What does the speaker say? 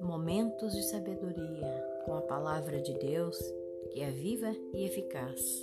momentos de sabedoria com a palavra de Deus, que é viva e eficaz.